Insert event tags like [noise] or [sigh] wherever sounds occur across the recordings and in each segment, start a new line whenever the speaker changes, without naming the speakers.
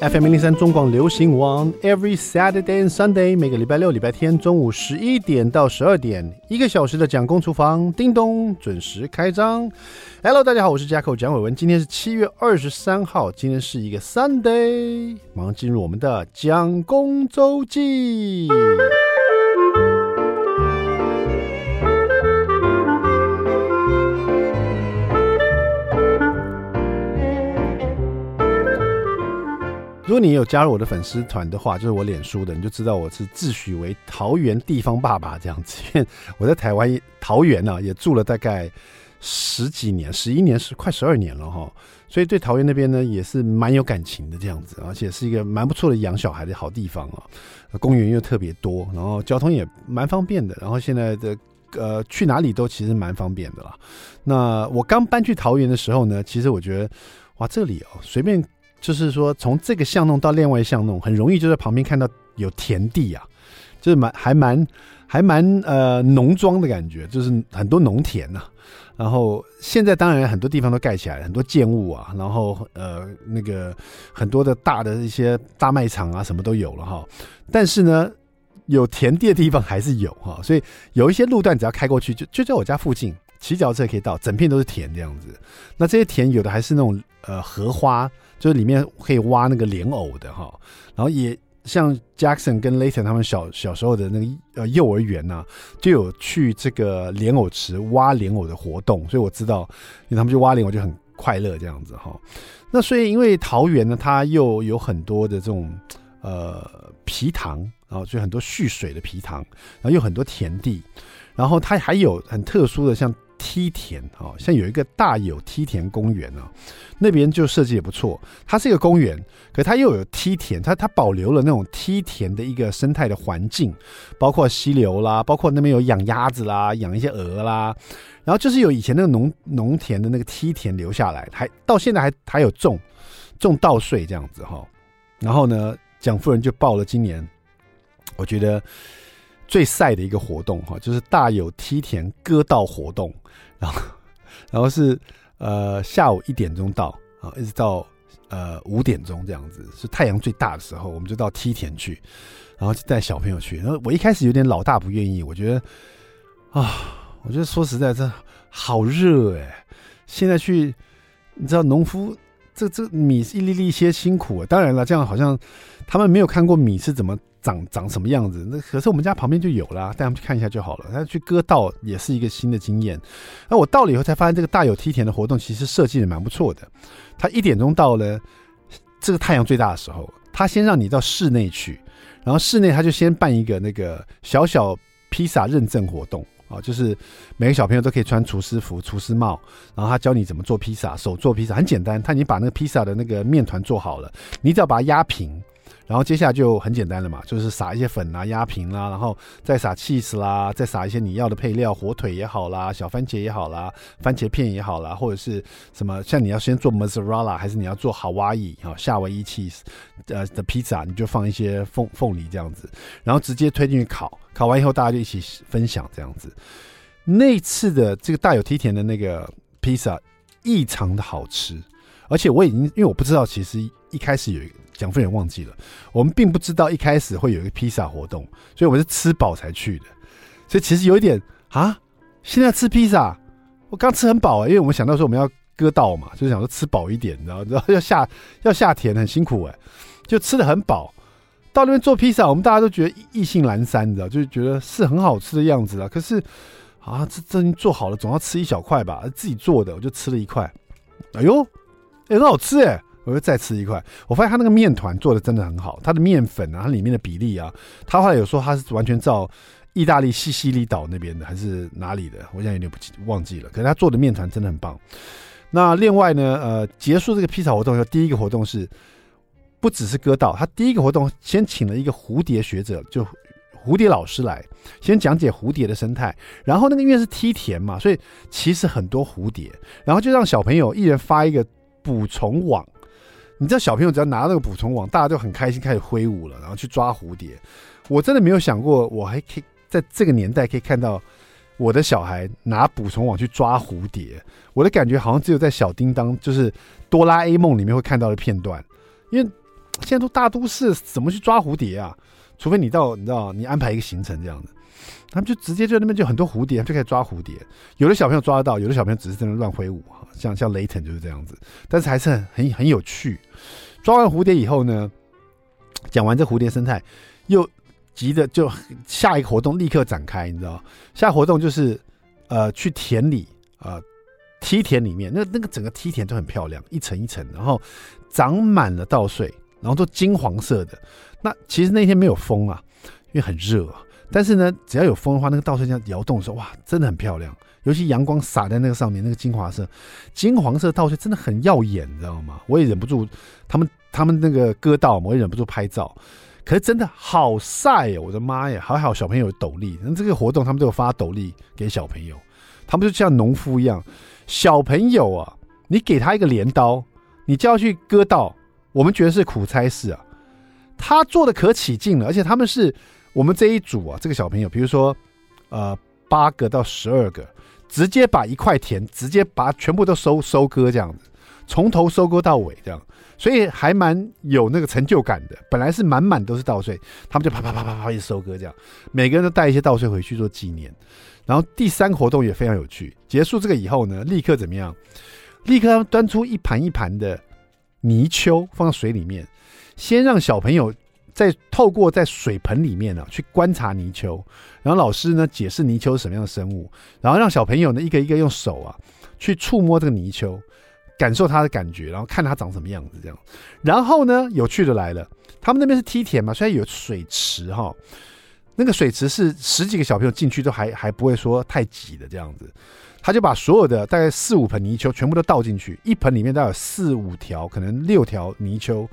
FM 零零三中广流行网，Every Saturday and Sunday，每个礼拜六、礼拜天中午十一点到十二点，一个小时的蒋公厨房，叮咚，准时开张。Hello，大家好，我是 Jacko 蒋伟文，今天是七月二十三号，今天是一个 Sunday，马上进入我们的蒋公周记。如果你有加入我的粉丝团的话，就是我脸书的，你就知道我是自诩为桃园地方爸爸这样子。因为我在台湾桃园呢、啊，也住了大概十几年，十一年是快十二年了哈，所以对桃园那边呢也是蛮有感情的这样子，而且是一个蛮不错的养小孩的好地方啊。公园又特别多，然后交通也蛮方便的，然后现在的呃去哪里都其实蛮方便的啦。那我刚搬去桃园的时候呢，其实我觉得哇，这里哦随便。就是说，从这个巷弄到另外巷弄，很容易就在旁边看到有田地啊，就是蛮还蛮还蛮呃农庄的感觉，就是很多农田呐、啊。然后现在当然很多地方都盖起来了，很多建物啊，然后呃那个很多的大的一些大卖场啊，什么都有了哈。但是呢，有田地的地方还是有哈，所以有一些路段只要开过去，就就在我家附近，骑脚车可以到，整片都是田这样子。那这些田有的还是那种呃荷花。就是里面可以挖那个莲藕的哈，然后也像 Jackson 跟 Layton 他们小小时候的那个呃幼儿园呐、就有去这个莲藕池挖莲藕的活动，所以我知道，因为他们去挖莲藕就很快乐这样子哈。那所以因为桃园呢，它又有很多的这种呃皮塘，然后就很多蓄水的皮塘，然后有很多田地，然后它还有很特殊的像。梯田啊，像有一个大有梯田公园啊，那边就设计也不错。它是一个公园，可它又有梯田，它它保留了那种梯田的一个生态的环境，包括溪流啦，包括那边有养鸭子啦，养一些鹅啦，然后就是有以前那个农农田的那个梯田留下来，还到现在还还有种种稻穗这样子哈。然后呢，蒋夫人就报了今年，我觉得。最晒的一个活动哈，就是大有梯田割稻活动，然后，[laughs] 然后是呃下午一点钟到啊，一直到呃五点钟这样子，是太阳最大的时候，我们就到梯田去，然后就带小朋友去。然后我一开始有点老大不愿意，我觉得啊，我觉得说实在这好热哎，现在去你知道农夫这这米一粒粒些辛苦，当然了，这样好像他们没有看过米是怎么。长长什么样子？那可是我们家旁边就有啦，带他们去看一下就好了。他去割稻也是一个新的经验。那我到了以后才发现，这个大有梯田的活动其实设计的蛮不错的。他一点钟到了，这个太阳最大的时候，他先让你到室内去，然后室内他就先办一个那个小小披萨认证活动啊，就是每个小朋友都可以穿厨师服、厨师帽，然后他教你怎么做披萨，手做披萨很简单。他已经把那个披萨的那个面团做好了，你只要把它压平。然后接下来就很简单了嘛，就是撒一些粉啊，压平啦，然后再撒 cheese 啦，再撒一些你要的配料，火腿也好啦，小番茄也好啦，番茄片也好啦，或者是什么，像你要先做 mozzarella，还是你要做 Hawaii 夏威夷 cheese 呃的披萨，你就放一些凤凤梨这样子，然后直接推进去烤，烤完以后大家就一起分享这样子。那次的这个大有梯田的那个披萨异常的好吃，而且我已经因为我不知道，其实一开始有一个。蒋夫人忘记了，我们并不知道一开始会有一个披萨活动，所以我们是吃饱才去的。所以其实有一点啊，现在吃披萨，我刚吃很饱啊、因为我们想到说我们要割稻嘛，就是想说吃饱一点，你知道，然后要下要下田很辛苦哎、就吃得很饱。到那边做披萨，我们大家都觉得意兴阑珊，你知道，就是觉得是很好吃的样子啊。可是啊，这这做好了，总要吃一小块吧，自己做的，我就吃了一块，哎呦，欸、很好吃哎、我又再吃一块，我发现他那个面团做的真的很好，它的面粉啊，它里面的比例啊，他后来有说他是完全照意大利西西里岛那边的，还是哪里的？我现在有点不记忘记了。可是他做的面团真的很棒。那另外呢，呃，结束这个披萨活动以后，第一个活动是不只是割稻，他第一个活动先请了一个蝴蝶学者，就蝴蝶老师来先讲解蝴蝶的生态。然后那个因为是梯田嘛，所以其实很多蝴蝶，然后就让小朋友一人发一个捕虫网。你知道小朋友只要拿那个捕虫网，大家都很开心，开始挥舞了，然后去抓蝴蝶。我真的没有想过，我还可以在这个年代可以看到我的小孩拿捕虫网去抓蝴蝶。我的感觉好像只有在小叮当，就是哆啦 A 梦里面会看到的片段。因为现在都大都市，怎么去抓蝴蝶啊？除非你到，你知道，你安排一个行程这样子，他们就直接就那边就很多蝴蝶，就开始抓蝴蝶。有的小朋友抓得到，有的小朋友只是在那乱挥舞哈，像像雷腾就是这样子，但是还是很很很有趣。抓完蝴蝶以后呢，讲完这蝴蝶生态，又急着就下一个活动立刻展开，你知道，下活动就是呃去田里、呃、梯田里面，那那个整个梯田都很漂亮，一层一层，然后长满了稻穗，然后都金黄色的。那其实那天没有风啊，因为很热啊。但是呢，只要有风的话，那个稻穗这样摇动的时候，哇，真的很漂亮。尤其阳光洒在那个上面，那个金黄色、金黄色稻穗真的很耀眼，你知道吗？我也忍不住，他们他们那个割稻，我也忍不住拍照。可是真的好晒哦，我的妈呀！还好小朋友有斗笠，那这个活动他们都有发斗笠给小朋友。他们就像农夫一样，小朋友啊，你给他一个镰刀，你就要去割稻，我们觉得是苦差事啊。他做的可起劲了，而且他们是我们这一组啊，这个小朋友，比如说，呃，八个到十二个，直接把一块田直接把全部都收收割这样子，从头收割到尾这样，所以还蛮有那个成就感的。本来是满满都是稻穗，他们就啪啪啪啪啪一直收割这样，每个人都带一些稻穗回去做纪念。然后第三个活动也非常有趣，结束这个以后呢，立刻怎么样？立刻端出一盘一盘的泥鳅放到水里面。先让小朋友在透过在水盆里面呢、啊、去观察泥鳅，然后老师呢解释泥鳅是什么样的生物，然后让小朋友呢一个一个用手啊去触摸这个泥鳅，感受它的感觉，然后看它长什么样子这样。然后呢有趣的来了，他们那边是梯田嘛，虽然有水池哈，那个水池是十几个小朋友进去都还还不会说太挤的这样子。他就把所有的大概四五盆泥鳅全部都倒进去，一盆里面大概有四五条，可能六条泥鳅。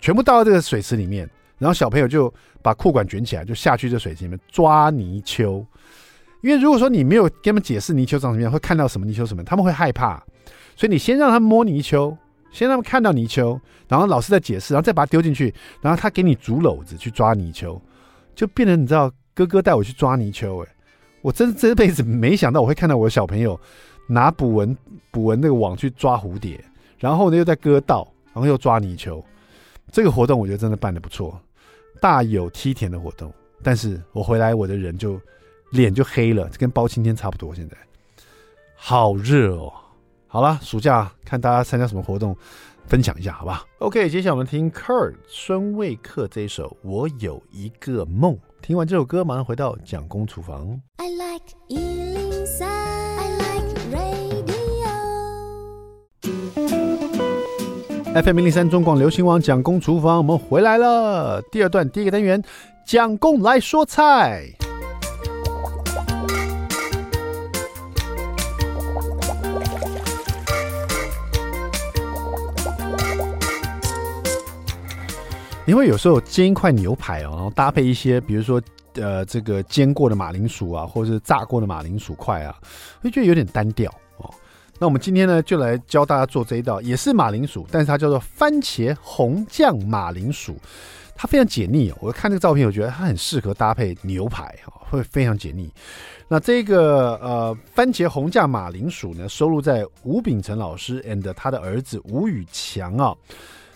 全部倒到这个水池里面，然后小朋友就把裤管卷起来，就下去这水池里面抓泥鳅。因为如果说你没有跟他们解释泥鳅长什么样，会看到什么泥鳅什么，他们会害怕。所以你先让他们摸泥鳅，先让他们看到泥鳅，然后老师再解释，然后再把它丢进去，然后他给你竹篓子去抓泥鳅，就变成你知道哥哥带我去抓泥鳅。哎，我真这辈子没想到我会看到我的小朋友拿捕蚊捕蚊那个网去抓蝴蝶，然后呢又在割稻，然后又抓泥鳅。这个活动我觉得真的办得不错，大有梯田的活动。但是我回来，我的人就脸就黑了，跟包青天差不多。现在好热哦。好了，暑假看大家参加什么活动，分享一下，好吧？OK，接下来我们听 Kurt 孙卫克这一首《我有一个梦》。听完这首歌，马上回到蒋公厨房。I like FM 零零三中广流行网蒋公厨房，我们回来了。第二段第一个单元，蒋公来说菜。因为有时候煎一块牛排哦，然后搭配一些，比如说呃这个煎过的马铃薯啊，或者是炸过的马铃薯块啊，会觉得有点单调。那我们今天呢，就来教大家做这一道，也是马铃薯，但是它叫做番茄红酱马铃薯，它非常解腻哦。我看这个照片，我觉得它很适合搭配牛排哈，会非常解腻。那这个呃番茄红酱马铃薯呢，收录在吴秉承老师 and 他的儿子吴宇强啊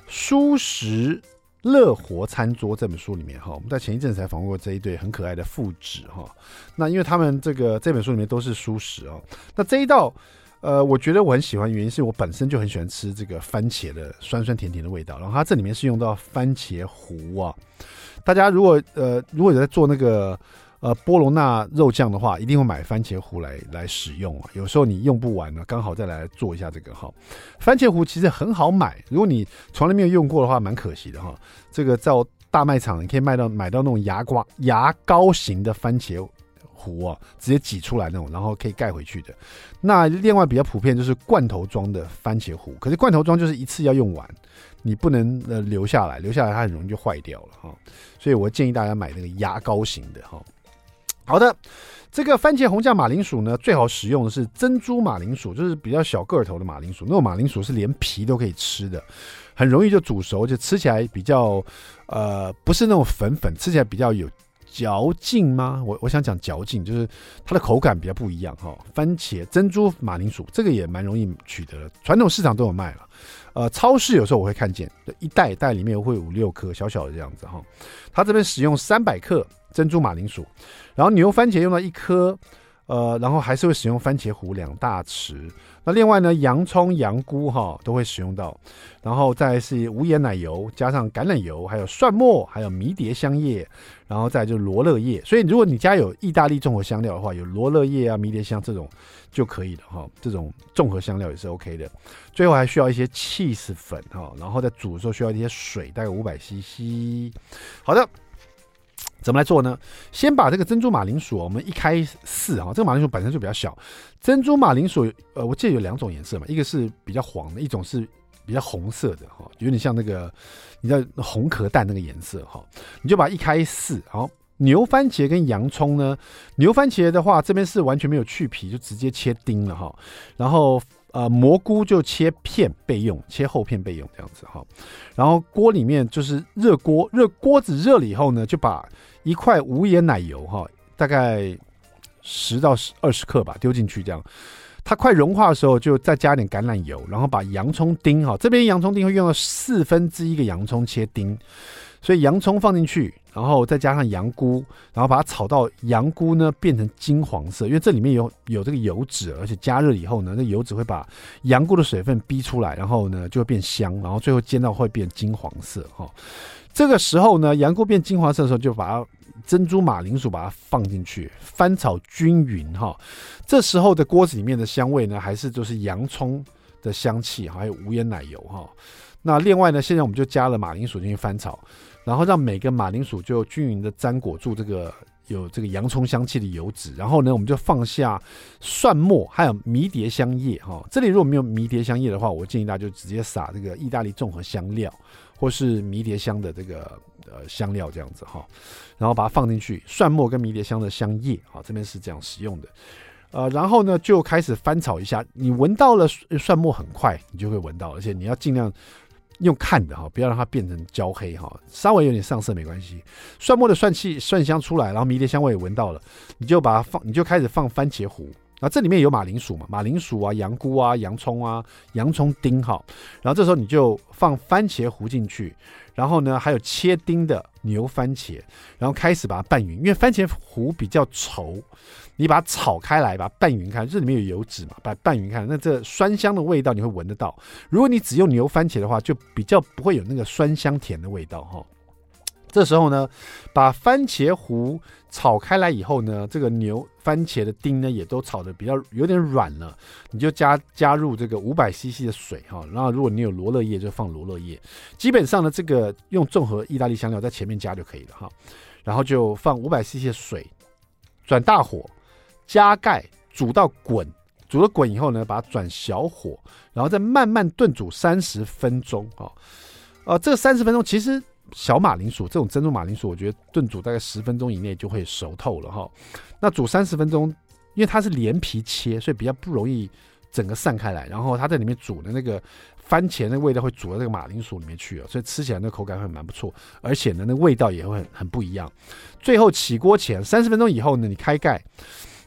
《蔬食乐活餐桌》这本书里面哈。我们在前一阵才访问过这一对很可爱的父子哈。那因为他们这个这本书里面都是蔬食哦，那这一道。呃，我觉得我很喜欢，原因是我本身就很喜欢吃这个番茄的酸酸甜甜的味道。然后它这里面是用到番茄糊啊。大家如果呃如果有在做那个呃波隆纳肉酱的话，一定会买番茄糊来来使用啊。有时候你用不完呢，刚好再来做一下这个哈。番茄糊其实很好买，如果你从来没有用过的话，蛮可惜的哈。这个在大卖场你可以卖到买到那种牙刮牙膏型的番茄。糊啊，直接挤出来那种，然后可以盖回去的。那另外比较普遍就是罐头装的番茄糊，可是罐头装就是一次要用完，你不能呃留下来，留下来它很容易就坏掉了哈。所以我建议大家买那个牙膏型的哈。好的，这个番茄红酱马铃薯呢，最好使用的是珍珠马铃薯，就是比较小个头的马铃薯，那种马铃薯是连皮都可以吃的，很容易就煮熟，就吃起来比较呃不是那种粉粉，吃起来比较有。嚼劲吗？我我想讲嚼劲，就是它的口感比较不一样哈。番茄珍珠马铃薯这个也蛮容易取得的，传统市场都有卖了。呃，超市有时候我会看见，一袋一袋里面会有五六颗小小的这样子哈。它这边使用三百克珍珠马铃薯，然后你用番茄用到一颗。呃，然后还是会使用番茄糊两大匙。那另外呢，洋葱、洋菇哈都会使用到。然后再是无盐奶油，加上橄榄油，还有蒜末，还有迷迭香叶，然后再就是罗勒叶。所以如果你家有意大利综合香料的话，有罗勒叶啊、迷迭香这种就可以了哈。这种综合香料也是 OK 的。最后还需要一些 cheese 粉哈，然后在煮的时候需要一些水，大概五百 CC。好的。怎么来做呢？先把这个珍珠马铃薯，我们一开四哈，这个马铃薯本身就比较小。珍珠马铃薯，呃，我记得有两种颜色嘛，一个是比较黄的，一种是比较红色的哈，有点像那个你知道红壳蛋那个颜色哈。你就把一开四，好，牛番茄跟洋葱呢，牛番茄的话，这边是完全没有去皮，就直接切丁了哈。然后。呃，蘑菇就切片备用，切厚片备用这样子哈。然后锅里面就是热锅，热锅子热了以后呢，就把一块无盐奶油哈，大概十到十二十克吧，丢进去这样。它快融化的时候，就再加点橄榄油，然后把洋葱丁哈，这边洋葱丁会用到四分之一个洋葱切丁。所以洋葱放进去，然后再加上羊菇，然后把它炒到羊菇呢变成金黄色，因为这里面有有这个油脂，而且加热以后呢，那油脂会把羊菇的水分逼出来，然后呢就会变香，然后最后煎到会变金黄色哈。这个时候呢，羊菇变金黄色的时候，就把它珍珠马铃薯把它放进去，翻炒均匀哈。这时候的锅子里面的香味呢，还是就是洋葱的香气，还有无盐奶油哈。那另外呢，现在我们就加了马铃薯进去翻炒。然后让每个马铃薯就均匀的沾裹住这个有这个洋葱香气的油脂，然后呢，我们就放下蒜末，还有迷迭香叶哈。这里如果没有迷迭香叶的话，我建议大家就直接撒这个意大利综合香料，或是迷迭香的这个呃香料这样子哈。然后把它放进去，蒜末跟迷迭香的香叶啊，这边是这样使用的。呃，然后呢就开始翻炒一下，你闻到了蒜末很快，你就会闻到，而且你要尽量。用看的哈，不要让它变成焦黑哈，稍微有点上色没关系。蒜末的蒜气、蒜香出来，然后迷迭香味也闻到了，你就把它放，你就开始放番茄糊。然后这里面有马铃薯嘛，马铃薯啊、洋菇啊、洋葱啊、洋葱丁哈。然后这时候你就放番茄糊进去，然后呢还有切丁的牛番茄，然后开始把它拌匀，因为番茄糊比较稠。你把它炒开来，把它拌匀开，这里面有油脂嘛，把它拌匀开，那这酸香的味道你会闻得到。如果你只用牛番茄的话，就比较不会有那个酸香甜的味道哈。这时候呢，把番茄糊炒开来以后呢，这个牛番茄的丁呢也都炒得比较有点软了，你就加加入这个五百 CC 的水哈。然后如果你有罗勒叶就放罗勒叶，基本上呢这个用综合意大利香料在前面加就可以了哈。然后就放五百 CC 的水，转大火。加盖煮到滚，煮了滚以后呢，把它转小火，然后再慢慢炖煮三十分钟啊。呃，这三十分钟其实小马铃薯这种珍珠马铃薯，我觉得炖煮大概十分钟以内就会熟透了哈。那煮三十分钟，因为它是连皮切，所以比较不容易整个散开来。然后它在里面煮的那个番茄那个味道会煮到这个马铃薯里面去啊，所以吃起来那口感会蛮不错，而且呢，那味道也会很很不一样。最后起锅前三十分钟以后呢，你开盖。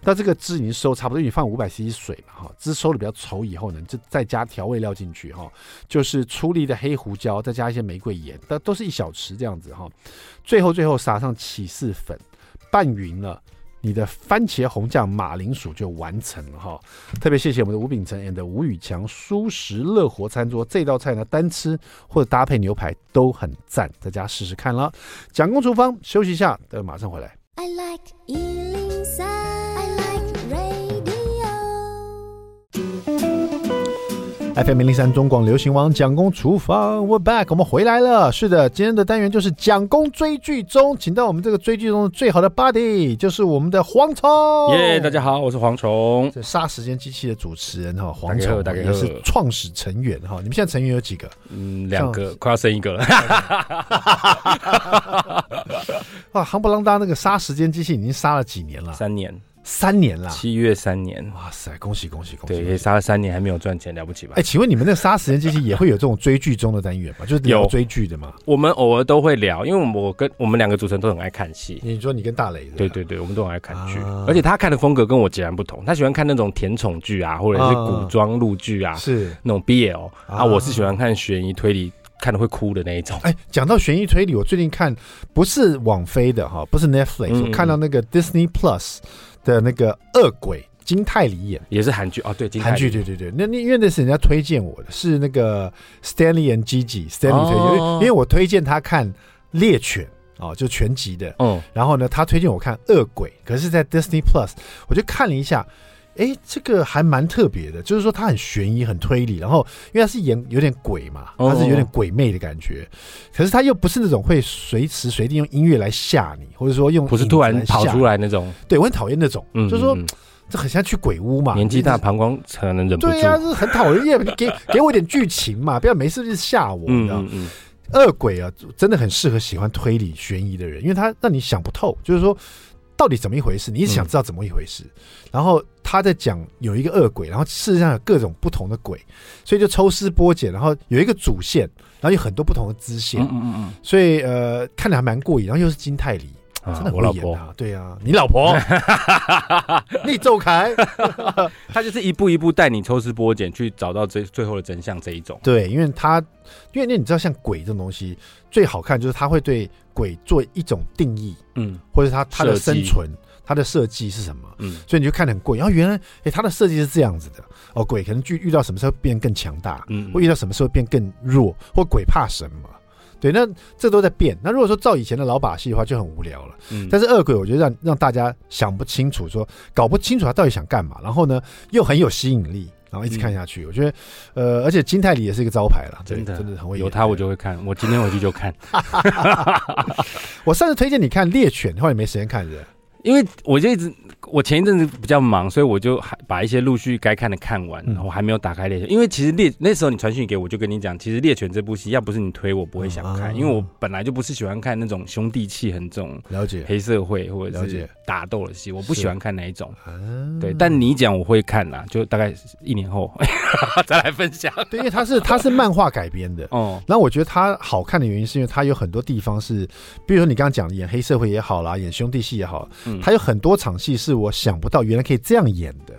那这个汁已经收差不多，你放五百 cc 水嘛，哈，汁收的比较稠以后呢，就再加调味料进去，哈，就是粗粒的黑胡椒，再加一些玫瑰盐，都都是一小匙这样子，哈。最后最后撒上起司粉，拌匀了，你的番茄红酱马铃薯就完成了，哈。特别谢谢我们的吴秉承 and 吴宇强舒食乐活餐桌，这道菜呢单吃或者搭配牛排都很赞，大家试试看了。蒋公厨房休息一下，等马上回来。I like FM 103中广流行王蒋公厨房，We're back，我们回来了。是的，今天的单元就是蒋公追剧中，请到我们这个追剧中最好的 buddy，就是我们的蝗虫。
耶，大家好，我是蝗虫，
这杀时间机器的主持人哈，蝗虫，大概也是创始成员哈。你们现在成员有几个？
嗯，两个，快要生一个了。[laughs]
哇，夯不啷当那个杀时间机器已经杀了几年了？
三年。
三年了，
七月三年，
哇塞，恭喜恭喜恭喜！
对，也杀了三年还没有赚钱，了不起吧？
哎，请问你们那杀时间机器也会有这种追剧中的单元吗？[laughs] 就是有追剧的吗？
我们偶尔都会聊，因为我跟我们两个主持人都很爱看戏。
你说你跟大雷的？
对对对，我们都很爱看剧，而且他看的风格跟我截然不同，他喜欢看那种甜宠剧啊，或者是古装陆剧啊，是那种 BL 啊，我是喜欢看悬疑推理。看的会哭的那一种。
哎，讲到悬疑推理，我最近看不是网飞的哈，不是 Netflix，嗯，我看到那个 Disney Plus 的那个《恶鬼》，金泰梨演，
也是韩剧哦。对，
韩剧，对对对。那那因为那是人家推荐我的，是那个 Stanley and Gigi，Stanley 推荐，哦，因为我推荐他看《猎犬》哦，就全集的。嗯。然后呢，他推荐我看《恶鬼》，可是，在 Disney Plus，我就看了一下。哎，这个还蛮特别的，就是说它很悬疑、很推理，然后因为它是演有点鬼嘛，它是有点鬼魅的感觉，可是它又不是那种会随时随地用音乐来吓你，或者说用
不是突然跑出来那种。
对，我很讨厌那种，嗯、就是说这很像去鬼屋嘛，
年纪大膀胱可能忍不住。
对呀、啊，是很讨厌，你 [laughs] 给给我一点剧情嘛，不要没事就吓我，你知道吗？嗯，恶鬼啊，真的很适合喜欢推理悬疑的人，因为他让你想不透，就是说。到底怎么一回事？你一直想知道怎么一回事，嗯、然后他在讲有一个恶鬼，然后事实上有各种不同的鬼，所以就抽丝剥茧，然后有一个主线，然后有很多不同的支线，嗯嗯嗯，所以呃看的还蛮过瘾，然后又是金泰梨。真的，我老婆。对啊，你老婆，[laughs] 你走开，[laughs]
他就是一步一步带你抽丝剥茧去找到最最后的真相这一种。
对，因为他，因为那你知道，像鬼这种东西最好看就是他会对鬼做一种定义，嗯，或者他他的生存，他的设计是什么，嗯，所以你就看得很过瘾。然后原来，哎、欸，他的设计是这样子的，哦，鬼可能遇遇到什么时候变更强大，嗯，会遇到什么时候变更弱，或鬼怕什么。对，那这都在变。那如果说照以前的老把戏的话，就很无聊了。嗯，但是恶鬼，我觉得让让大家想不清楚，说搞不清楚他到底想干嘛，然后呢又很有吸引力，然后一直看下去。嗯、我觉得，呃，而且金泰里也是一个招牌了，真的真的很会演。
有他我就会看，我今天回去就看。[laughs]
我上次推荐你看《猎犬》，后来没时间看，是？
因为我就一直。我前一阵子比较忙，所以我就还把一些陆续该看的看完，然后我还没有打开猎犬。因为其实猎那时候你传讯给我，就跟你讲，其实猎犬这部戏要不是你推，我不会想看，因为我本来就不是喜欢看那种兄弟气很重、了解黑社会或者是打斗的戏，我不喜欢看那一种。对，但你讲我会看啦，就大概一年后 [laughs] 再来分享。
对，因为它是它是漫画改编的哦。然后我觉得它好看的原因是因为它有很多地方是，比如说你刚刚讲的演黑社会也好啦，演兄弟戏也好，它有很多场戏是。我想不到原来可以这样演的，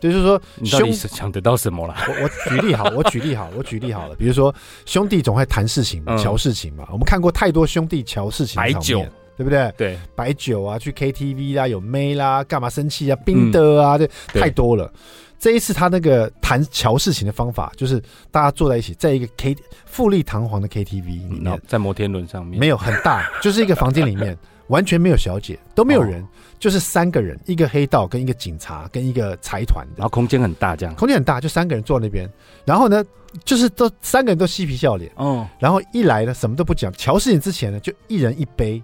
就是说，
你到底是想得到什么了？
我我举例好，我举例好，我举例好了。[laughs] 比如说，兄弟总会谈事情嘛，乔事情嘛。我们看过太多兄弟乔事情的场面，对不对？对，白酒啊，去 KTV 啦，有妹啦，干嘛生气啊，冰的啊，这太多了。这一次他那个谈乔事情的方法，就是大家坐在一起，在一个 K 富丽堂皇的 KTV 里面，
在摩天轮上面，
没有很大，就是一个房间里面。[laughs] 完全没有小姐，都没有人，哦、就是三个人，一个黑道跟一个警察跟一个财团的，
然后空间很大，这样。
空间很大，就三个人坐那边，然后呢，就是都三个人都嬉皮笑脸，哦，然后一来呢，什么都不讲，乔事情之前呢，就一人一杯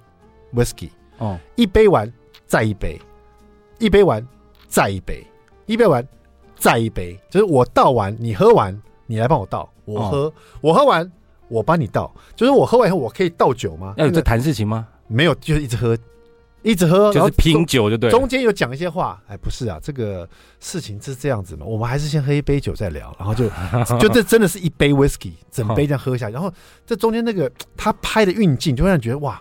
whisky，哦，一杯完再一杯，一杯完再一杯，一杯完再一杯，就是我倒完，你喝完，你来帮我倒，我喝，哦、我喝完，我帮你倒，就是我喝完以后，我可以倒酒吗？
要有在谈事情吗？
没有，就是一直喝，一直喝，
就是拼酒就对。
中间有讲一些话，哎，不是啊，这个事情是这样子嘛，我们还是先喝一杯酒再聊，然后就 [laughs] 就这真的是一杯 whisky，整杯这样喝下，然后这中间那个他拍的运镜，就会让人觉得哇，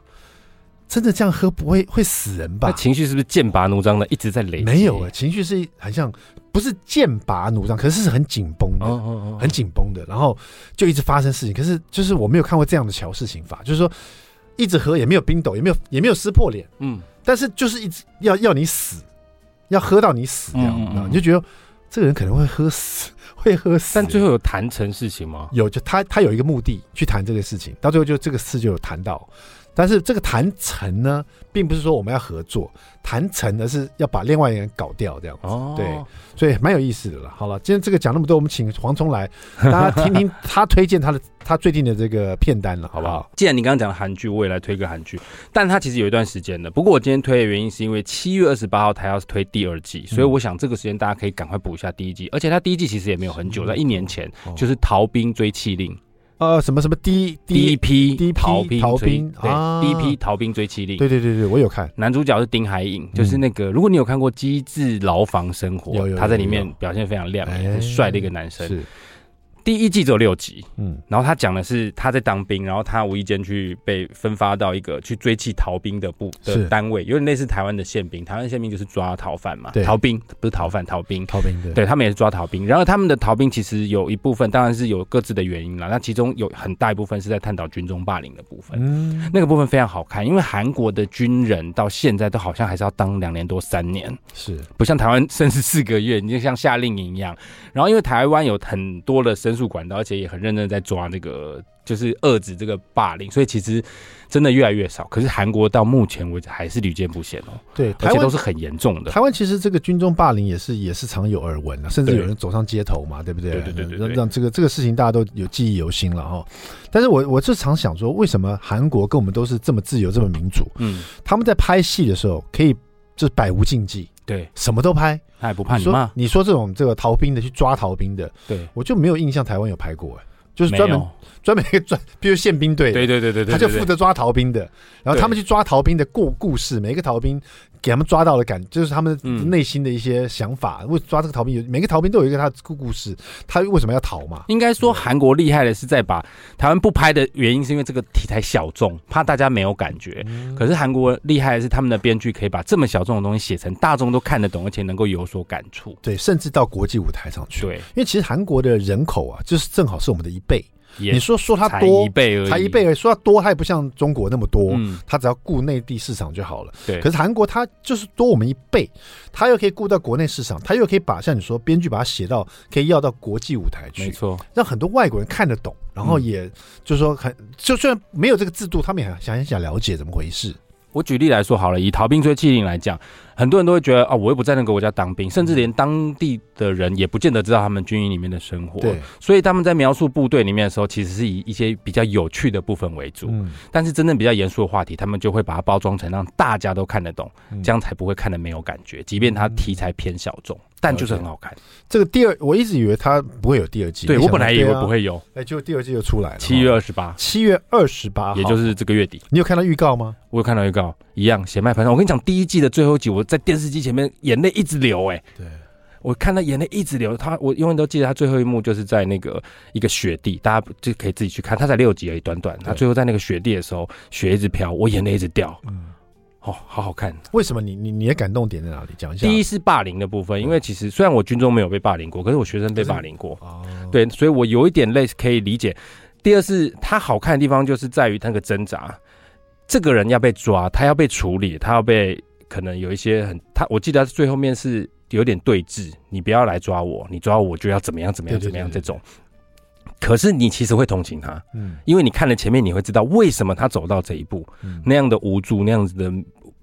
真的这样喝不会会死人吧？
情绪是不是剑拔弩张的一直在累？
没有啊，情绪是很像不是剑拔弩张，可是是很紧绷的，很紧绷的，然后就一直发生事情。可是就是我没有看过这样的乔事情法，就是说。一直喝也没有冰斗，也没有也没有撕破脸，嗯，但是就是一直要要你死，要喝到你死这样，嗯嗯、你就觉得这个人可能会喝死，[laughs] 会喝死。
但最后有谈成事情吗？
有，就他他有一个目的去谈这个事情，到最后就这个事就有谈到。但是这个谈成呢，并不是说我们要合作，谈成而是要把另外一个人搞掉这样子。哦，对，所以蛮有意思的了。好了，今天这个讲那么多，我们请黄聪来，大家听听他推荐他的他最近的这个片单了，好不好？
既然你刚刚讲韩剧，我也来推个韩剧，但他其实有一段时间的。不过我今天推的原因是因为七月二十八号他要推第二季，所以我想这个时间大家可以赶快补一下第一季，而且他第一季其实也没有很久，在一年前就是《逃兵追缉令》。
呃，什么什么第
第一批
第一批
逃兵
逃兵
第一批逃兵追妻令。
对对对对，我有看。
男主角是丁海寅，就是那个，如果你有看过《机智牢房生活他在
里
面表现非常亮很帅的一个男生。
是，
第一季只有六集，
嗯
然后他讲的是他在当兵，然后他无意间去被分发到一个去追缉逃兵的部的单位，有点类似台湾的宪兵。台湾宪兵就是抓逃犯嘛
对，
逃兵不是逃犯，逃兵。
逃兵的，
对他们也是抓逃兵，然后他们的逃兵其实有一部分当然是有各自的原因啦，那其中有很大一部分是在探讨军中霸凌的部分。
嗯，
那个部分非常好看，因为韩国的军人到现在都好像还是要当两年多三年，
是
不像台湾甚至四个月，你就像夏令营一样。然后因为台湾有很多的申诉管道，而且也很认真在抓这个，就是遏制这个霸凌，所以其实真的越来越少。可是韩国到目前为止还是屡见不鲜哦，
对，台湾
而且都是很严重的。
台湾其实这个军中霸凌也是也是常有耳闻啊，甚至有人走上街头嘛，对不对？
对对对对对
让让这个这个事情大家都有记忆犹新了哈。但是我我就常想说，为什么韩国跟我们都是这么自由、这么民主？
嗯，
他们在拍戏的时候可以就是百无禁忌，
对，
什么都拍。
他也不怕你
说
骂，
你说这种这个逃兵的去抓逃兵的，
对，
我就没有印象台湾有拍过哎，就是专
门，
专门一个专，比如宪兵队，
对对对对对，
他就负责抓逃兵的，然后他们去抓逃兵的故故事，每一个逃兵给他们抓到的感，就是他们
嗯
内心的一些想法。为抓这个逃兵，有每个逃兵都有一个他的故故事，他为什么要逃嘛？
应该说，韩国厉害的是在把台湾不拍的原因，是因为这个题材小众，怕大家没有感觉。可是韩国厉害的是，他们的编剧可以把这么小众的东西写成大众都看得懂，而且能够有所感触。
对，甚至到国际舞台上去。
对，
因为其实韩国的人口啊，就是正好是我们的一倍。
也
你说说它
才
多
一，倍而已，
才一倍而已，说它多，它也不像中国那么多。
嗯，
他只要顾内地市场就好了。
对。
可是韩国它就是多我们一倍，它又可以顾到国内市场，它又可以把像你说编剧把它写到可以要到国际舞台去，
没错，
让很多外国人看得懂，然后也就是说很就虽然没有这个制度，他们也想很想了解怎么回事。
我举例来说好了，以逃兵追缉令来讲，很多人都会觉得啊，我又不在那个国家当兵，甚至连当地的人也不见得知道他们军营里面的生活。
对，
所以他们在描述部队里面的时候，其实是以一些比较有趣的部分为主。
嗯，
但是真正比较严肃的话题，他们就会把它包装成让大家都看得懂，
嗯
这样才不会看得没有感觉。即便它题材偏小众，但就是很好看。
这个第二，我一直以为它不会有第二季，
对我本来以为不
会，
会有，
哎，就第二季就出来了，
七月二十八，
七月二十八号，
也就是这个月底，
你有看到预告吗？
我有看到预告，一样血脉喷张。我跟你讲，第一季的最后一集，我在电视机前面眼泪一直流，哎，
对，
我看到眼泪一直流。他，我永远都记得他最后一幕就是在那个一个雪地，大家就可以自己去看。他才六集而已，短短。他最后在那个雪地的时候，雪一直飘，我眼泪一直掉。
嗯，
哦，好好看。
为什么你你你的感动点在哪里？讲一下。
第一是霸凌的部分，因为其实虽然我军中没有被霸凌过，可是我学生被霸凌过。
哦，
对，所以我有一点类似可以理解。第二是它好看的地方，就是在于那个挣扎。这个人要被抓，他要被处理，他要被可能有一些很他，我记得他最后面是有点对峙，你不要来抓我，你抓我我就要怎么样怎么样怎么样这种。可是你其实会同情他，
嗯
因为你看了前面，你会知道为什么他走到这一步，
嗯，
那样的无助，那样子的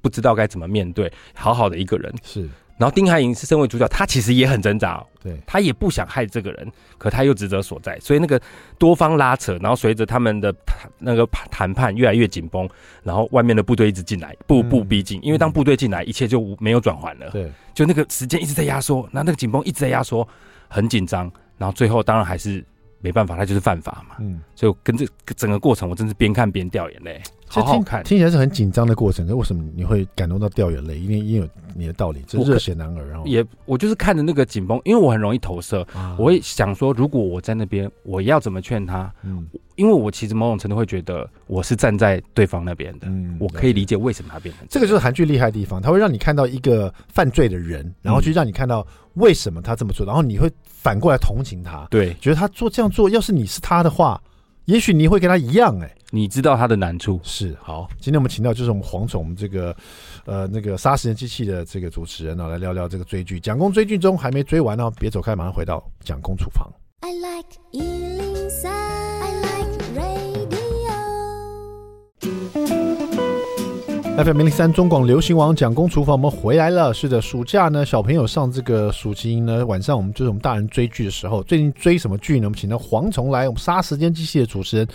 不知道该怎么面对，好好的一个人。
是
然后丁海寅是身为主角，他其实也很挣扎、哦，
对，
他也不想害这个人，可他又职责所在，所以那个多方拉扯，然后随着他们的谈那个谈判越来越紧绷，然后外面的部队一直进来，步步逼近，因为当部队进来，一切就没有转圜了，
对，
就那个时间一直在压缩，那那个紧绷一直在压缩，很紧张，然后最后当然还是没办法，他就是犯法嘛，
嗯，
所以我跟这整个过程，我真是边看边掉眼泪，好好看。
听起来是很紧张的过程，可是为什么你会感动到掉眼泪？一定一定有你的道理，这热血男儿，然后。
也我就是看着那个紧绷，因为我很容易投射，
啊。
我会想说，如果我在那边，我要怎么劝他？
嗯。
因为我其实某种程度会觉得我是站在对方那边的，
嗯
我可以理解为什么他变成
这个就是韩剧厉害的地方，它会让你看到一个犯罪的人，然后去让你看到为什么他这么做，然后你会反过来同情他，
对，
觉得他做这样做，要是你是他的话，也许你会跟他一样、欸，哎，
你知道他的难处，
是好。今天我们请到就是我们黄总，我们这个呃那个杀时间机器的这个主持人呢、来聊聊这个追剧。蒋公追剧中还没追完哦，别走开，马上回到蒋公厨房。
I like Ealing Sound. I like
FM 零零三中广流行网蒋公厨房，我们回来了。是的，暑假呢，小朋友上这个暑期营呢，晚上我们就是我们大人追剧的时候。最近追什么剧呢？我们请到蝗虫来，我们杀时间机器的主持人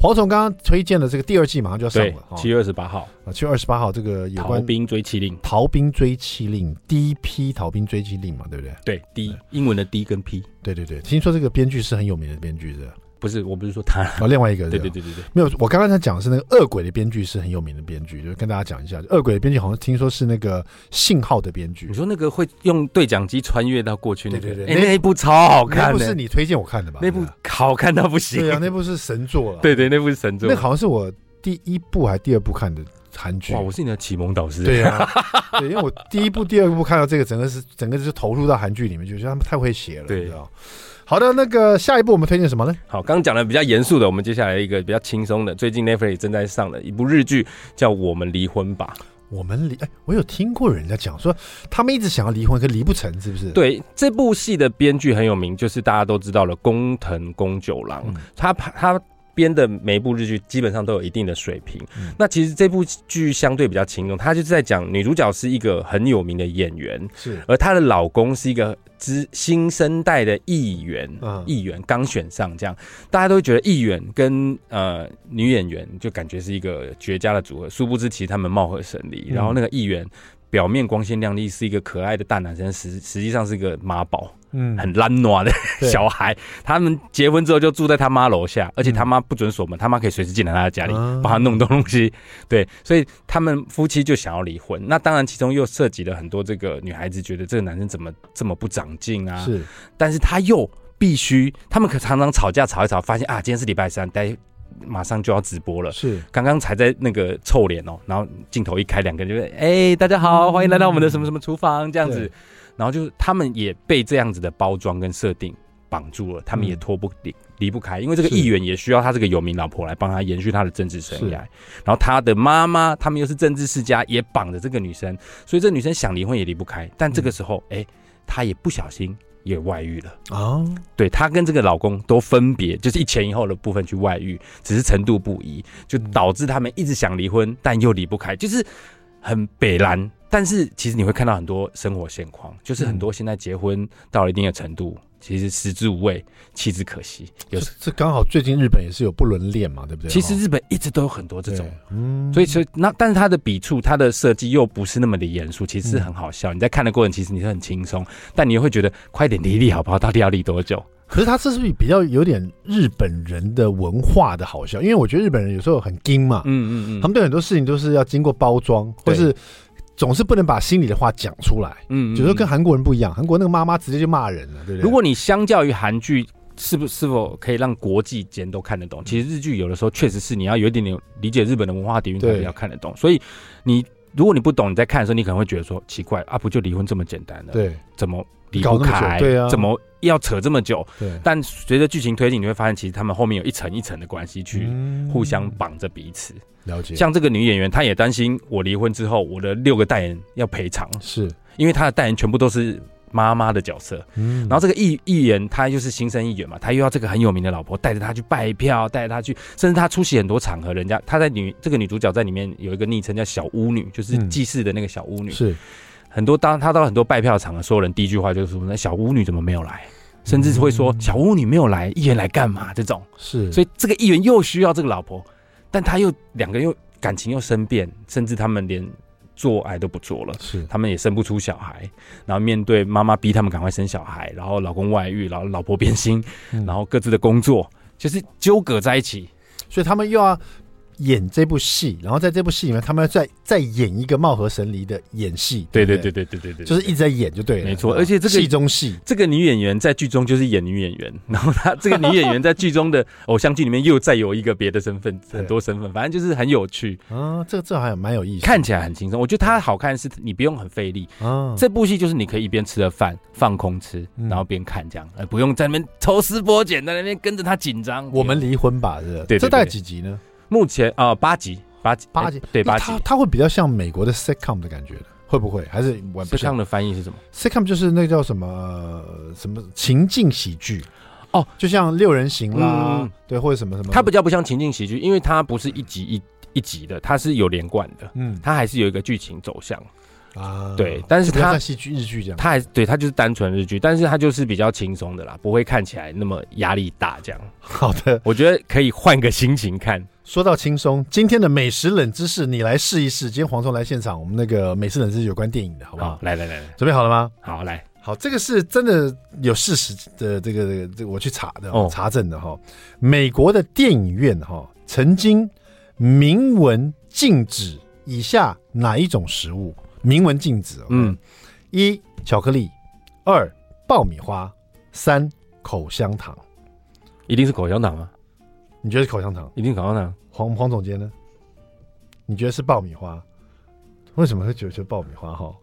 蝗虫刚刚推荐的这个第二季马上就要上了，哦
七月二十八号，
啊，七月二十八号这个有关
逃兵追缉令，
逃兵追缉令第一批逃兵追缉令嘛，对不对？
对，D 英文的 D 跟 P，
对对对，听说这个编剧是很有名的编剧的，
不是，我不是说他，
哦，另外一个，
对对对对对，
没有，我刚刚在讲的是那个恶鬼的编剧是很有名的编剧，就跟大家讲一下，恶鬼的编剧好像听说是那个信号的编剧。
你说那个会用对讲机穿越到过去那个，
对对对，
欸、那一部超好看的，
那部是你推荐我看的吧？
那部好看到不行，
对啊，那部是神作了，
对对，那部是神作，
那好像是我第一部还是第二部看的韩剧。
哇，我是你的启蒙导师。
对啊，[laughs] 对，因为我第一部、第二部看到这个，整个是整个就是投入到韩剧里面，就觉得他们太会写了，对，你知道。好的，那个下一步我们推荐什么呢？
好，刚刚讲的比较严肃的，我们接下来一个比较轻松的，最近 Netflix 正在上的一部日剧，叫《我们离婚吧》。
我们离哎，我有听过人家讲说，他们一直想要离婚，可离不成，是不是？
对，这部戏的编剧很有名，就是大家都知道了工藤公九郎，嗯、他他。编的每一部日剧基本上都有一定的水平。嗯、那其实这部剧相对比较轻松，他就是在讲女主角是一个很有名的演员，是，而她的老公是一个之新生代的议员，议员刚选上，这样大家都会觉得议员跟呃女演员就感觉是一个绝佳的组合，殊不知其实他们貌合神离。嗯、然后那个议员表面光鲜亮丽，是一个可爱的大男生，实实际上是个妈宝。嗯，很懒惰的小孩，他们结婚之后就住在他妈楼下，而且他妈不准锁门，他妈可以随时进来他的家里帮他弄东西。对，所以他们夫妻就想要离婚。那当然，其中又涉及了很多这个女孩子觉得这个男生怎么这么不长进啊？是，但是他又必须，他们可常常吵架吵一吵，发现啊，今天是礼拜三，待马上就要直播了。是，刚刚才在那个臭脸哦，然后镜头一开，两个人就哎、欸，大家好，欢迎来到我们的什么什么厨房这样子。然后就是他们也被这样子的包装跟设定绑住了，他们也脱不离离不开，因为这个议员也需要他这个有名老婆来帮他延续他的政治生涯。然后他的妈妈，他们又是政治世家，也绑着这个女生，所以这女生想离婚也离不开。但这个时候，哎，她也不小心也外遇了哦。对，她跟这个老公都分别就是一前一后的部分去外遇，只是程度不一，就导致他们一直想离婚，但又离不开，就是很北蓝。但是其实你会看到很多生活现况，就是很多现在结婚到了一定的程度，嗯、其实食之无味，弃之可惜。有这
这刚好最近日本也是有不伦恋嘛，对不对？
其实日本一直都有很多这种，嗯，所以所以那但是它的笔触，它的设计又不是那么的严肃，其实是很好笑。嗯、你在看的过程，其实你是很轻松，但你又会觉得快点离离好不好？到底要离多久？[laughs]
可是他这是不是比较有点日本人的文化的好笑？因为我觉得日本人有时候很精嘛，嗯嗯嗯，他们对很多事情都是要经过包装，或是。总是不能把心里的话讲出来，嗯，就是跟韩国人不一样，韩国那个妈妈直接就骂人了，对不对？
如果你相较于韩剧，是不是否可以让国际间都看得懂？其实日剧有的时候确实是你要有一点点理解日本的文化底蕴，才比较看得懂。所以你如果你不懂，你在看的时候，你可能会觉得说奇怪啊，不就离婚这么简单的？对，怎么离不开？对啊，怎么要扯这么久？对。但随着剧情推进，你会发现其实他们后面有一层一层的关系去互相绑着彼此。
了解，
像这个女演员，她也担心我离婚之后，我的六个代言要赔偿，是因为她的代言全部都是妈妈的角色。嗯，然后这个艺艺人，他又是新生艺员嘛，他又要这个很有名的老婆带着他去拜票，带着他去，甚至他出席很多场合，人家他在女这个女主角在里面有一个昵称叫小巫女，就是祭祀的那个小巫女。是、嗯、很多当他到很多拜票场的，所有人第一句话就是说：“那小巫女怎么没有来？”甚至是会说：“小巫女没有来，议员来干嘛？”这种是，所以这个议员又需要这个老婆。但他又两个又感情又生变，甚至他们连做爱都不做了，是他们也生不出小孩，然后面对妈妈逼他们赶快生小孩，然后老公外遇，然后老婆变心，嗯、然后各自的工作就是纠葛在一起，
所以他们又要。演这部戏，然后在这部戏里面，他们要再再演一个貌合神离的演戏。
对对对对对对对，
就是一直在演就对了。
没错，而且这个
戏中戏，
这个女演员在剧中就是演女演员，然后她这个女演员在剧中的 [laughs] 偶像剧里面又再有一个别的身份，很多身份，反正就是很有趣
啊。这个这还蛮有意思，
看起来很轻松。我觉得它好看是你不用很费力啊。这部戏就是你可以一边吃着饭放空吃，然后边看这样，而不用在那边抽丝剥茧，在那边跟着他紧张。
我们离婚吧，是吧？对，这大概几集呢？
目前啊，八集，八集，八集，对，八集。它
它会比较像美国的 sitcom 的感觉的，会不会？还是
sitcom 的翻译是什么
？sitcom 就是那叫什么什么情境喜剧哦，就像六人行啦，对，或者什么什么。
它比较不像情境喜剧，因为它不是一集一一集的，它是有连贯的，嗯，它还是有一个剧情走向。啊，对，但是它
戏剧日剧这样，
它还对它就是单纯日剧，但是它就是比较轻松的啦，不会看起来那么压力大这样。
好的，
我觉得可以换个心情看。
说到轻松，今天的美食冷知识你来试一试。今天黄聪来现场，我们那个美食冷知识有关电影的，好不好？
好，来来来来，
准备好了吗？
好，来。
好，这个是真的有事实的，这个这个这个我去查的，哦、查证的哈。美国的电影院哈曾经明文禁止以下哪一种食物？明文禁止，嗯，一巧克力，二爆米花，三口香糖。
一定是口香糖啊？
你觉得是口香糖？
一定口香糖。
黄黄总监呢？你觉得是爆米花？为什么会觉得是爆米花？哈？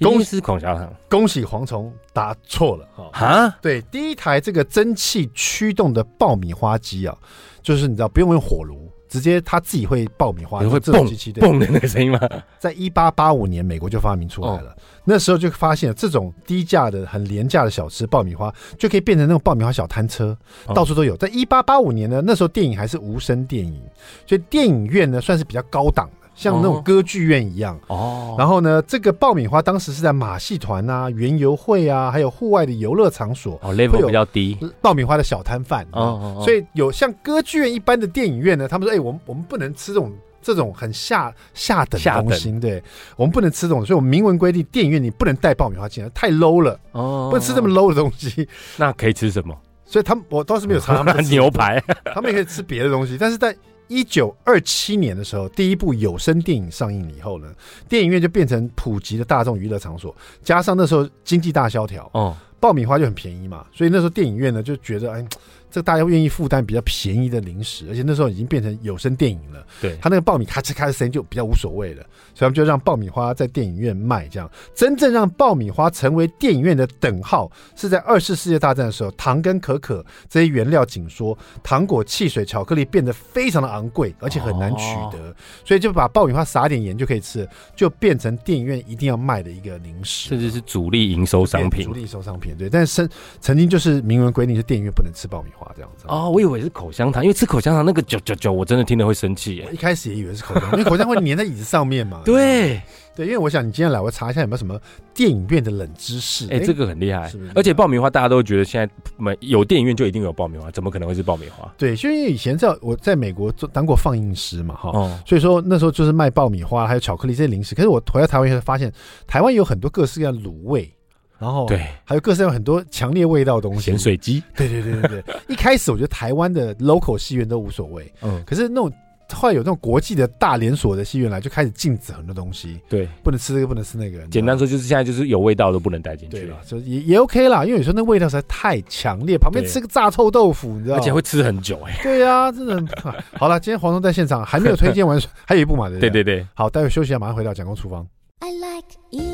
公司口香糖，
恭喜蝗虫答错了哈！
啊，
对，第一台这个蒸汽驱动的爆米花机啊，就是你知道不用用火炉，直接他自己会爆米花，
会蹦蹦的那个声音吗？[laughs]
在一八八五年，美国就发明出来了。哦、那时候就发现这种低价的、很廉价的小吃爆米花，就可以变成那种爆米花小摊车，哦、到处都有。在一八八五年呢，那时候电影还是无声电影，所以电影院呢算是比较高档的。像那种歌剧院一样。哦，然后呢，这个爆米花当时是在马戏团啊、园游会啊，还有户外的游乐场所
哦，level 比较低，
爆米花的小摊贩哦，所以有像歌剧院一般的电影院呢，他们说，哎，我们我们不能吃这种这种很下下等的东西，对，我们不能吃这种，所以我们明文规定，电影院你不能带爆米花进来，太 low 了哦，不能吃这么 low 的东西。
那可以吃什么？
所以他们我倒是没有尝他们的 [laughs]
牛排，
他们也可以吃别的东西，但是在。一九二七年的时候，第一部有声电影上映以后呢，电影院就变成普及的大众娱乐场所。加上那时候经济大萧条，哦，爆米花就很便宜嘛，所以那时候电影院呢就觉得，哎。这大家愿意负担比较便宜的零食，而且那时候已经变成有声电影了。对，他那个爆米咔哧咔哧声音就比较无所谓了，所以他们就让爆米花在电影院卖。这样真正让爆米花成为电影院的等号，是在二次世界大战的时候，糖跟可可这些原料紧缩，糖果、汽水、巧克力变得非常的昂贵，而且很难取得，哦、所以就把爆米花撒点盐就可以吃，就变成电影院一定要卖的一个零食，
甚至是主力营收商品。
主力营收商品，对。但是曾曾经就是明文规定是电影院不能吃爆米花。这样子
哦，我以为是口香糖，因为吃口香糖那个嚼嚼嚼，我真的听了会生气耶。
一开始也以为是口香糖，[laughs] 因为口香糖会粘在椅子上面嘛。
对
对，因为我想你今天来，我查一下有没有什么电影院的冷知识。
哎，这个很厉害，是不是？而且爆米花大家都觉得现在没有电影院就一定有爆米花，怎么可能会是爆米花？
对，就因为以前在我在美国做当过放映师嘛，哈，哦、所以说那时候就是卖爆米花还有巧克力这些零食。可是我回到台湾以后发现，台湾有很多各式各样的卤味。然后对，还有各式各样很多强烈味道的东西，
咸水鸡，
对对对对对。[laughs] 一开始我觉得台湾的 local 戏院都无所谓，嗯，可是那种后来有那种国际的大连锁的戏院来，就开始禁止很多东西，对，不能吃这个，不能吃那个。
简单说就是现在就是有味道都不能带进去了，
就也也 OK 啦，因为有时候那味道实在太强烈，旁边吃个炸臭豆腐，你知道？
而且会吃很久哎。
对呀，真的。好 [laughs] 了，今天蝗虫在现场还没有推荐完，[laughs] 还有一部嘛？
对对对。
好，待会休息一下，马上回到蒋公厨房。
I like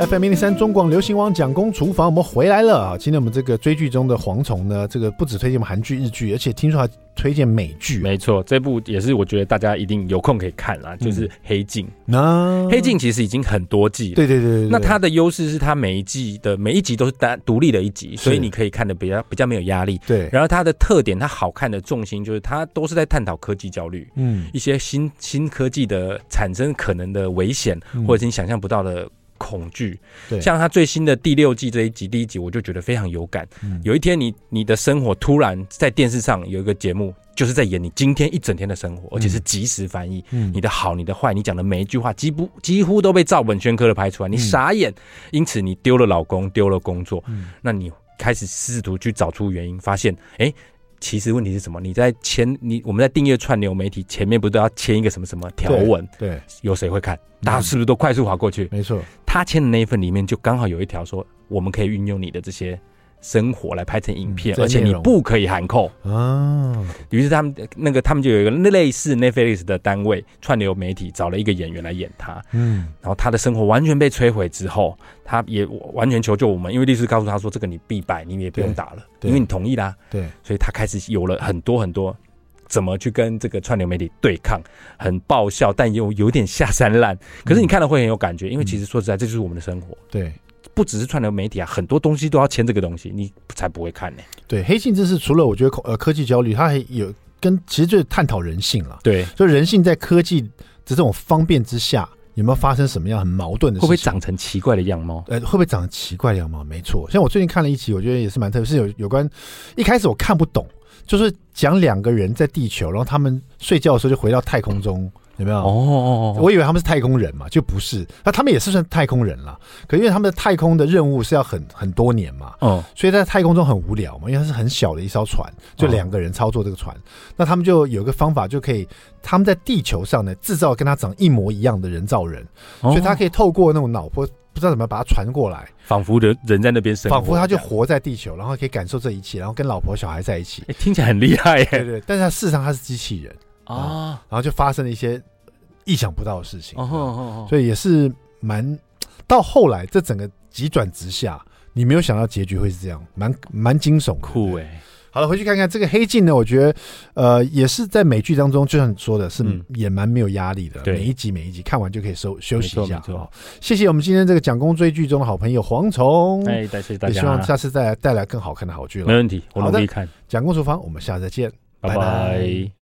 FM 零零三中广流行网蒋公厨房，我们回来了啊！今天我们这个追剧中的蝗虫呢，这个不只推荐我们韩剧、日剧，而且听说还推荐美剧。
没错，这部也是我觉得大家一定有空可以看啦，就是《黑镜》。那、
嗯《
黑镜》其实已经很多季了，
对对对。
那它的优势是它每一季的每一集都是单独立的一集，所以你可以看的比较比较没有压力。对。然后它的特点，它好看的重心就是它都是在探讨科技焦虑，嗯，一些新新科技的产生可能的危险，嗯、或者是你想象不到的。恐惧，对，像他最新的第六季这一集，第一集我就觉得非常有感。嗯、有一天你，你你的生活突然在电视上有一个节目，就是在演你今天一整天的生活，而且是即时翻译，嗯、你的好，你的坏，你讲的每一句话，几乎几乎都被照本宣科的拍出来，你傻眼。嗯、因此，你丢了老公，丢了工作，嗯、那你开始试图去找出原因，发现，哎、欸。其实问题是什么？你在签你我们在订阅串流媒体前面不是都要签一个什么什么条文？对，有谁会看？大家是不是都快速划过去？没错，他签的那一份里面就刚好有一条说，我们可以运用你的这些。生活来拍成影片，而且你不可以含扣啊。于是他们那个他们就有一个类似 Netflix 的单位串流媒体找了一个演员来演他，嗯，然后他的生活完全被摧毁之后，他也完全求救我们，因为律师告诉他说，这个你必败，你也不用打了，因为你同意啦。对，所以他开始有了很多很多怎么去跟这个串流媒体对抗，很爆笑，但又有点下三滥。可是你看了会很有感觉，因为其实说实在，这就是我们的生活。对。不只是串流媒体啊，很多东西都要签这个东西，你才不会看呢、欸。
对，黑镜这是除了我觉得呃科技焦虑，它还有跟其实就是探讨人性了。对，就人性在科技的这种方便之下，有没有发生什么样很矛盾的事情？
会不会长成奇怪的样貌？
呃，会不会长成奇怪的样貌？没错，像我最近看了一集，我觉得也是蛮特别，是有有关一开始我看不懂，就是讲两个人在地球，然后他们睡觉的时候就回到太空中。有没有？
哦，
我以为他们是太空人嘛，就不是。那他们也是算太空人了，可因为他们的太空的任务是要很很多年嘛，
哦，
所以在太空中很无聊嘛，因为它是很小的一艘船，就两个人操作这个船。那他们就有个方法，就可以他们在地球上呢制造跟他长一模一样的人造人，所以他可以透过那种脑波，不知道怎么把它传过来，
仿佛人人在那边生活，
仿佛他就活在地球，然后可以感受这一切，然后跟老婆小孩在一起。
哎，听起来很厉害耶。
对对，但是他事实上他是机器人啊，然后就发生了一些。意想不到的事情，哦哦哦，所以也是蛮。到后来，这整个急转直下，你没有想到结局会是这样，蛮蛮惊悚，
酷哎。
好了，回去看看这个黑镜呢，我觉得呃也是在美剧当中，就像你说的是也蛮没有压力的，每一集每一集看完就可以收休息一下。好，谢谢我们今天这个蒋公追剧中的好朋友蝗虫，
哎，谢谢大家，
也希望下次再来带来更好看的好剧了。
没问题，我努力看。
蒋公厨房，我们下次再见，
拜拜。